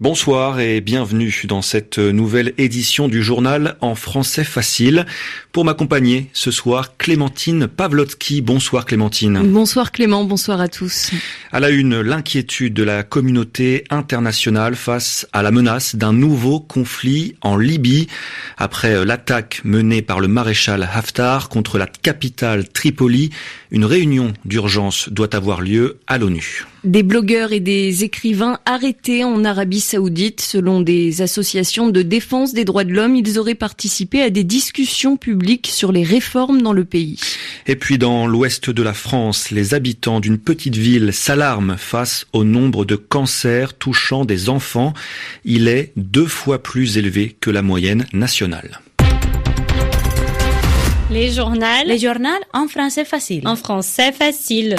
Bonsoir et bienvenue dans cette nouvelle édition du journal en français facile. Pour m'accompagner ce soir, Clémentine Pavlotsky. Bonsoir Clémentine. Bonsoir Clément, bonsoir à tous. À la une, l'inquiétude de la communauté internationale face à la menace d'un nouveau conflit en Libye après l'attaque menée par le maréchal Haftar contre la capitale Tripoli. Une réunion d'urgence doit avoir lieu à l'ONU. Des blogueurs et des écrivains arrêtés en Arabie saoudite. Selon des associations de défense des droits de l'homme, ils auraient participé à des discussions publiques sur les réformes dans le pays. Et puis dans l'ouest de la France, les habitants d'une petite ville s'alarment face au nombre de cancers touchant des enfants. Il est deux fois plus élevé que la moyenne nationale. Les journaux. Les journaux en français facile. En français facile.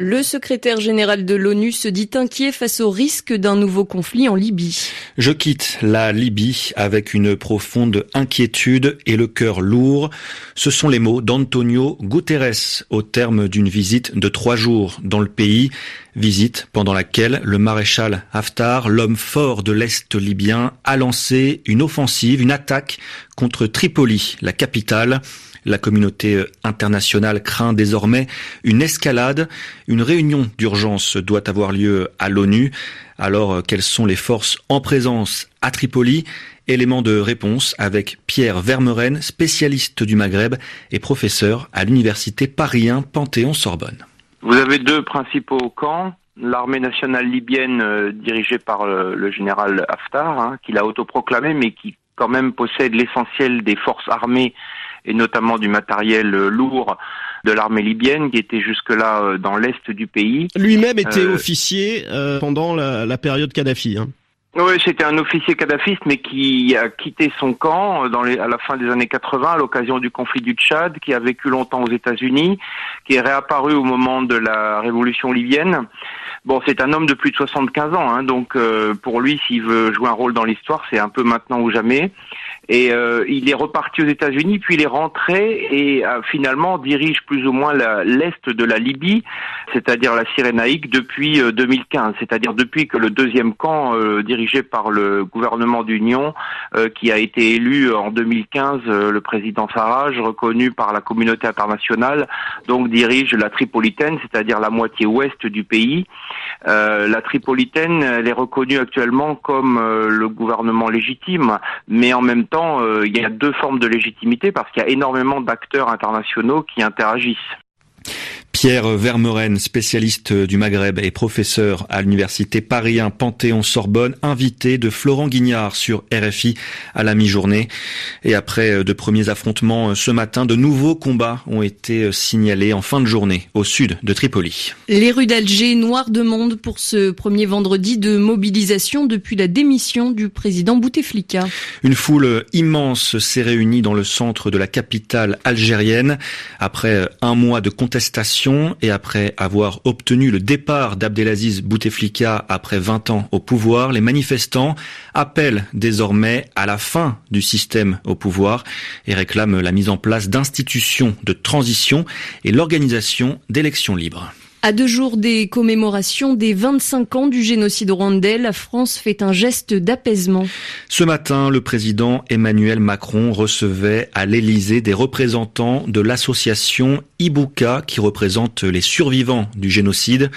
Le secrétaire général de l'ONU se dit inquiet face au risque d'un nouveau conflit en Libye. Je quitte la Libye avec une profonde inquiétude et le cœur lourd. Ce sont les mots d'Antonio Guterres au terme d'une visite de trois jours dans le pays. Visite pendant laquelle le maréchal Haftar, l'homme fort de l'Est libyen, a lancé une offensive, une attaque contre Tripoli, la capitale. La communauté internationale craint désormais une escalade. Une réunion d'urgence doit avoir lieu à l'ONU. Alors, quelles sont les forces en présence à Tripoli? Élément de réponse avec Pierre Vermeren, spécialiste du Maghreb et professeur à l'université Paris Panthéon-Sorbonne. Vous avez deux principaux camps. L'armée nationale libyenne euh, dirigée par le, général Haftar, hein, qui l'a autoproclamé, mais qui quand même possède l'essentiel des forces armées et notamment du matériel lourd de l'armée libyenne qui était jusque-là dans l'est du pays. Lui-même était euh, officier euh, pendant la, la, période Kadhafi. Hein. Oui, c'était un officier kadhafiste, mais qui a quitté son camp dans les, à la fin des années 80 à l'occasion du conflit du Tchad, qui a vécu longtemps aux États-Unis, qui est réapparu au moment de la révolution libyenne. Bon, c'est un homme de plus de 75 ans, hein, donc euh, pour lui, s'il veut jouer un rôle dans l'histoire, c'est un peu maintenant ou jamais. Et euh, il est reparti aux États-Unis, puis il est rentré et euh, finalement dirige plus ou moins l'est de la Libye, c'est-à-dire la Cyrénaïque, depuis 2015, c'est-à-dire depuis que le deuxième camp dirigé par le gouvernement d'union, qui a été élu en 2015, le président Farage, reconnu par la communauté internationale, donc dirige la Tripolitaine, c'est-à-dire la moitié ouest du pays. Euh, la Tripolitaine, elle est reconnue actuellement comme euh, le gouvernement légitime, mais en même temps, euh, il y a deux formes de légitimité parce qu'il y a énormément d'acteurs internationaux qui interagissent. Pierre Vermeuren, spécialiste du Maghreb et professeur à l'université Paris 1 Panthéon-Sorbonne, invité de Florent Guignard sur RFI à la mi-journée. Et après de premiers affrontements ce matin, de nouveaux combats ont été signalés en fin de journée au sud de Tripoli. Les rues d'Alger, noires de monde pour ce premier vendredi de mobilisation depuis la démission du président Bouteflika. Une foule immense s'est réunie dans le centre de la capitale algérienne après un mois de contestation et après avoir obtenu le départ d'Abdelaziz Bouteflika après 20 ans au pouvoir, les manifestants appellent désormais à la fin du système au pouvoir et réclament la mise en place d'institutions de transition et l'organisation d'élections libres. À deux jours des commémorations des 25 ans du génocide rwandais, la France fait un geste d'apaisement. Ce matin, le président Emmanuel Macron recevait à l'Élysée des représentants de l'association Ibuka qui représente les survivants du génocide.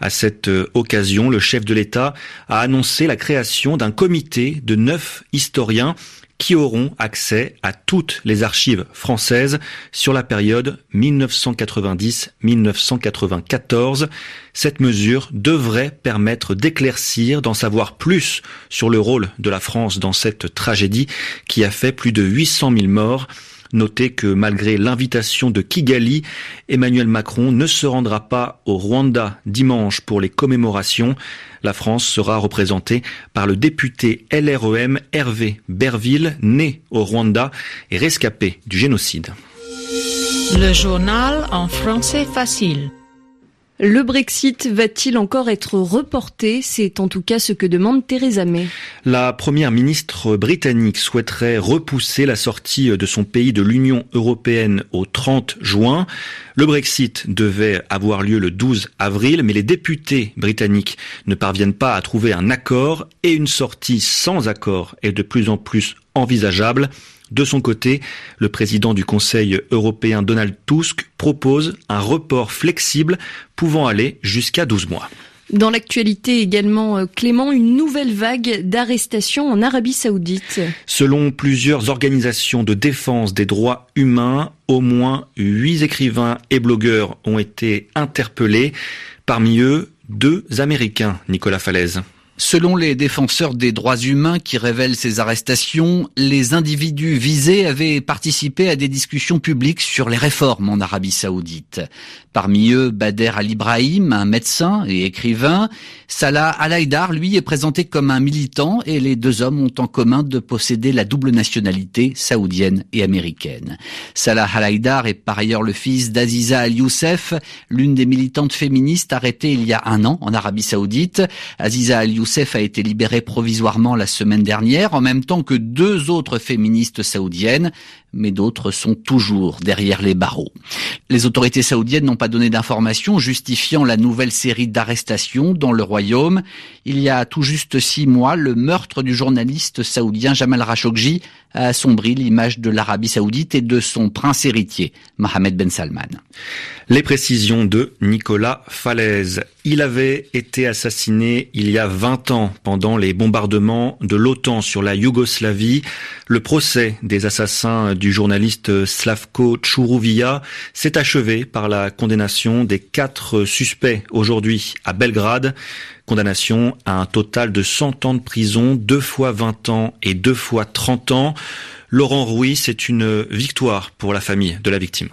À cette occasion, le chef de l'État a annoncé la création d'un comité de neuf historiens qui auront accès à toutes les archives françaises sur la période 1990-1994. Cette mesure devrait permettre d'éclaircir, d'en savoir plus sur le rôle de la France dans cette tragédie qui a fait plus de 800 000 morts. Notez que malgré l'invitation de Kigali, Emmanuel Macron ne se rendra pas au Rwanda dimanche pour les commémorations. La France sera représentée par le député LREM Hervé Berville, né au Rwanda et rescapé du génocide. Le journal en français facile. Le Brexit va-t-il encore être reporté? C'est en tout cas ce que demande Theresa May. La première ministre britannique souhaiterait repousser la sortie de son pays de l'Union européenne au 30 juin. Le Brexit devait avoir lieu le 12 avril, mais les députés britanniques ne parviennent pas à trouver un accord et une sortie sans accord est de plus en plus envisageable. De son côté, le président du Conseil européen Donald Tusk propose un report flexible pouvant aller jusqu'à 12 mois. Dans l'actualité également, euh, Clément, une nouvelle vague d'arrestations en Arabie saoudite. Selon plusieurs organisations de défense des droits humains, au moins huit écrivains et blogueurs ont été interpellés. Parmi eux, deux Américains, Nicolas Falaise. Selon les défenseurs des droits humains qui révèlent ces arrestations, les individus visés avaient participé à des discussions publiques sur les réformes en Arabie saoudite. Parmi eux, Bader Al-Ibrahim, un médecin et écrivain. Salah Al-Haïdar, lui, est présenté comme un militant et les deux hommes ont en commun de posséder la double nationalité saoudienne et américaine. Salah Al-Haïdar est par ailleurs le fils d'Aziza Al-Youssef, l'une des militantes féministes arrêtées il y a un an en Arabie saoudite. Aziza Youssef a été libéré provisoirement la semaine dernière, en même temps que deux autres féministes saoudiennes, mais d'autres sont toujours derrière les barreaux. Les autorités saoudiennes n'ont pas donné d'informations justifiant la nouvelle série d'arrestations dans le royaume. Il y a tout juste six mois, le meurtre du journaliste saoudien Jamal Khashoggi a assombri l'image de l'Arabie saoudite et de son prince héritier, Mohamed Ben Salman. Les précisions de Nicolas Falaise. Il avait été assassiné il y a 20 ans pendant les bombardements de l'OTAN sur la Yougoslavie. Le procès des assassins du journaliste Slavko Tchourouvia s'est achevé par la condamnation des quatre suspects aujourd'hui à Belgrade. Condamnation à un total de 100 ans de prison, deux fois 20 ans et deux fois 30 ans. Laurent Rouy, c'est une victoire pour la famille de la victime.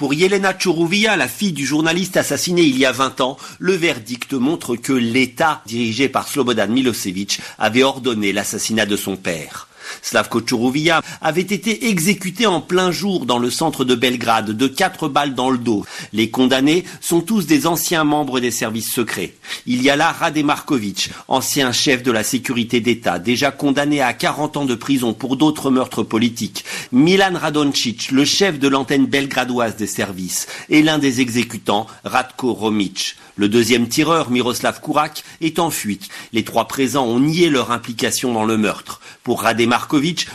Pour Yelena Tchourouvia, la fille du journaliste assassiné il y a 20 ans, le verdict montre que l'État, dirigé par Slobodan Milosevic, avait ordonné l'assassinat de son père. Slavko Tchourouvia avait été exécuté en plein jour dans le centre de Belgrade de quatre balles dans le dos. Les condamnés sont tous des anciens membres des services secrets. Il y a là Rade Markovic, ancien chef de la sécurité d'État, déjà condamné à 40 ans de prison pour d'autres meurtres politiques. Milan Radoncic, le chef de l'antenne belgradoise des services, et l'un des exécutants, Radko Romic. Le deuxième tireur, Miroslav Kourak, est en fuite. Les trois présents ont nié leur implication dans le meurtre. Pour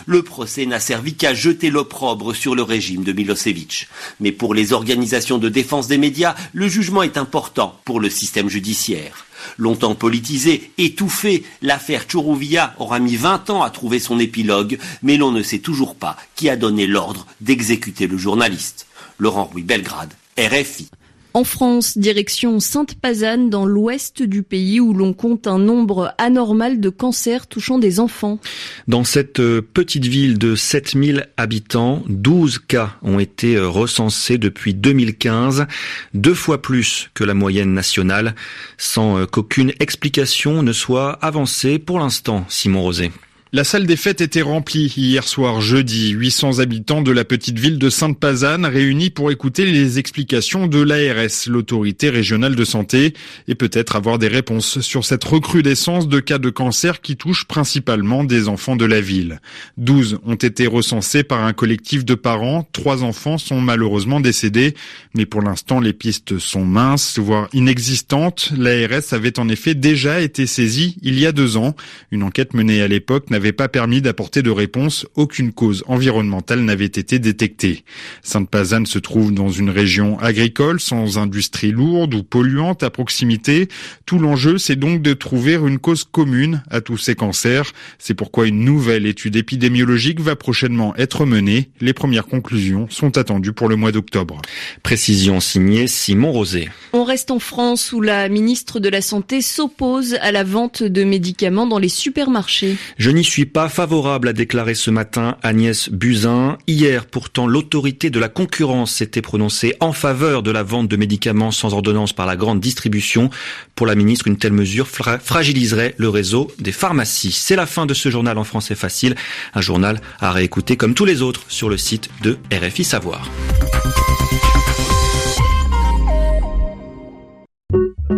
le procès n'a servi qu'à jeter l'opprobre sur le régime de Milosevic. Mais pour les organisations de défense des médias, le jugement est important pour le système judiciaire. Longtemps politisé, étouffé, l'affaire Chourouvia aura mis 20 ans à trouver son épilogue, mais l'on ne sait toujours pas qui a donné l'ordre d'exécuter le journaliste. Laurent Rouy Belgrade, RFI. En France, direction Sainte-Pazanne, dans l'ouest du pays, où l'on compte un nombre anormal de cancers touchant des enfants. Dans cette euh, petite ville de 7000 habitants, 12 cas ont été euh, recensés depuis 2015, deux fois plus que la moyenne nationale, sans euh, qu'aucune explication ne soit avancée pour l'instant, Simon Rosé. La salle des fêtes était remplie hier soir jeudi. 800 habitants de la petite ville de Sainte-Pazanne réunis pour écouter les explications de l'ARS, l'autorité régionale de santé, et peut-être avoir des réponses sur cette recrudescence de cas de cancer qui touche principalement des enfants de la ville. 12 ont été recensés par un collectif de parents. Trois enfants sont malheureusement décédés, mais pour l'instant les pistes sont minces, voire inexistantes. L'ARS avait en effet déjà été saisie il y a deux ans. Une enquête menée à l'époque pas permis d'apporter de réponse, aucune cause environnementale n'avait été détectée. Sainte-Pazanne se trouve dans une région agricole, sans industrie lourde ou polluante à proximité. Tout l'enjeu, c'est donc de trouver une cause commune à tous ces cancers. C'est pourquoi une nouvelle étude épidémiologique va prochainement être menée. Les premières conclusions sont attendues pour le mois d'octobre. Précision signée Simon Rosé. On reste en France où la ministre de la Santé s'oppose à la vente de médicaments dans les supermarchés. Je n'y suis pas favorable, a déclaré ce matin Agnès Buzyn. Hier, pourtant, l'autorité de la concurrence s'était prononcée en faveur de la vente de médicaments sans ordonnance par la grande distribution. Pour la ministre, une telle mesure fragiliserait le réseau des pharmacies. C'est la fin de ce journal en français facile. Un journal à réécouter comme tous les autres sur le site de RFI Savoir.